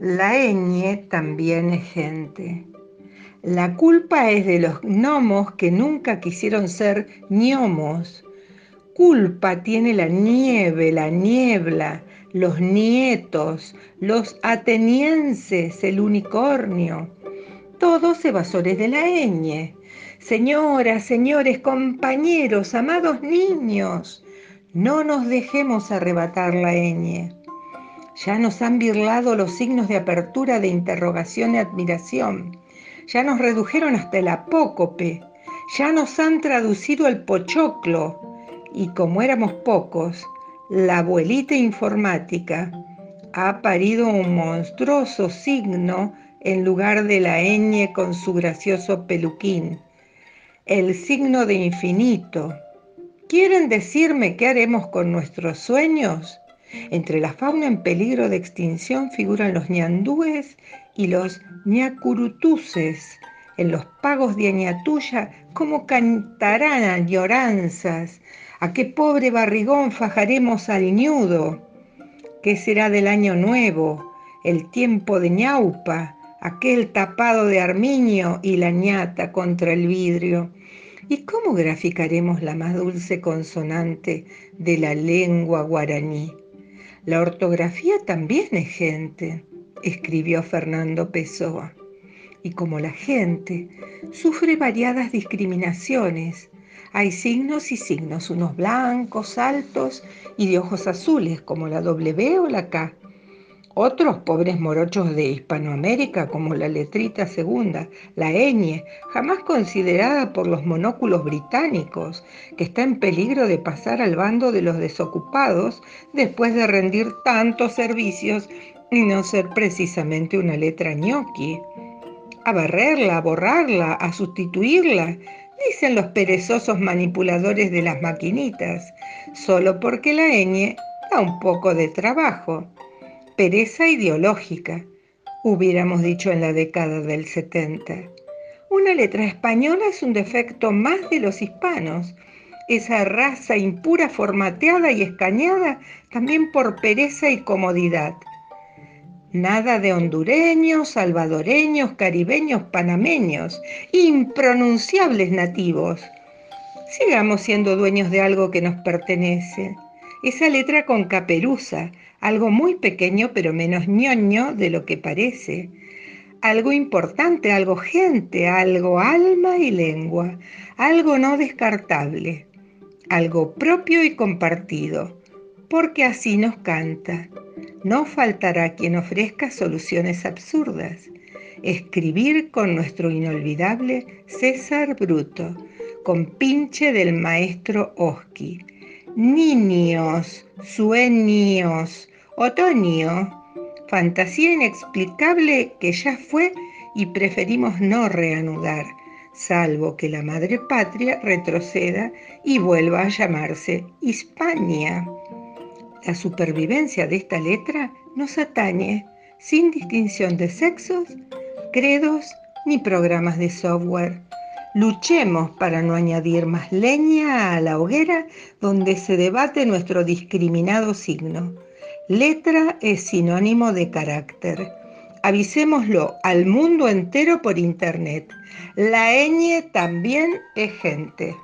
La ñ también es gente. La culpa es de los gnomos que nunca quisieron ser gnomos. Culpa tiene la nieve, la niebla, los nietos, los atenienses, el unicornio, todos evasores de la ñ. Señoras, señores, compañeros, amados niños, no nos dejemos arrebatar la ñ. Ya nos han birlado los signos de apertura, de interrogación y admiración. Ya nos redujeron hasta el apócope. Ya nos han traducido el pochoclo. Y como éramos pocos, la abuelita informática ha parido un monstruoso signo en lugar de la ñ con su gracioso peluquín. El signo de infinito. ¿Quieren decirme qué haremos con nuestros sueños? Entre la fauna en peligro de extinción figuran los ñandúes y los ñacurutuses. En los pagos de Añatuya, ¿cómo cantarán añoranzas? ¿A qué pobre barrigón fajaremos al ñudo? ¿Qué será del año nuevo? El tiempo de ñaupa, aquel tapado de armiño y la ñata contra el vidrio. ¿Y cómo graficaremos la más dulce consonante de la lengua guaraní? La ortografía también es gente, escribió Fernando Pessoa. Y como la gente, sufre variadas discriminaciones. Hay signos y signos, unos blancos, altos y de ojos azules, como la W o la K otros pobres morochos de Hispanoamérica, como la letrita segunda, la ñ, jamás considerada por los monóculos británicos, que está en peligro de pasar al bando de los desocupados después de rendir tantos servicios y no ser precisamente una letra ñoqui. A barrerla, a borrarla, a sustituirla, dicen los perezosos manipuladores de las maquinitas, solo porque la ñ da un poco de trabajo pereza ideológica, hubiéramos dicho en la década del 70. Una letra española es un defecto más de los hispanos, esa raza impura formateada y escañada también por pereza y comodidad. Nada de hondureños, salvadoreños, caribeños, panameños, impronunciables nativos. Sigamos siendo dueños de algo que nos pertenece. Esa letra con caperuza, algo muy pequeño pero menos ñoño de lo que parece, algo importante, algo gente, algo alma y lengua, algo no descartable, algo propio y compartido, porque así nos canta. No faltará quien ofrezca soluciones absurdas. Escribir con nuestro inolvidable César Bruto, con pinche del maestro Oski niños, sueños, otoño, fantasía inexplicable que ya fue y preferimos no reanudar, salvo que la madre patria retroceda y vuelva a llamarse Hispania. La supervivencia de esta letra nos atañe sin distinción de sexos, credos ni programas de software. Luchemos para no añadir más leña a la hoguera donde se debate nuestro discriminado signo. Letra es sinónimo de carácter. Avisémoslo al mundo entero por internet. La ñ también es gente.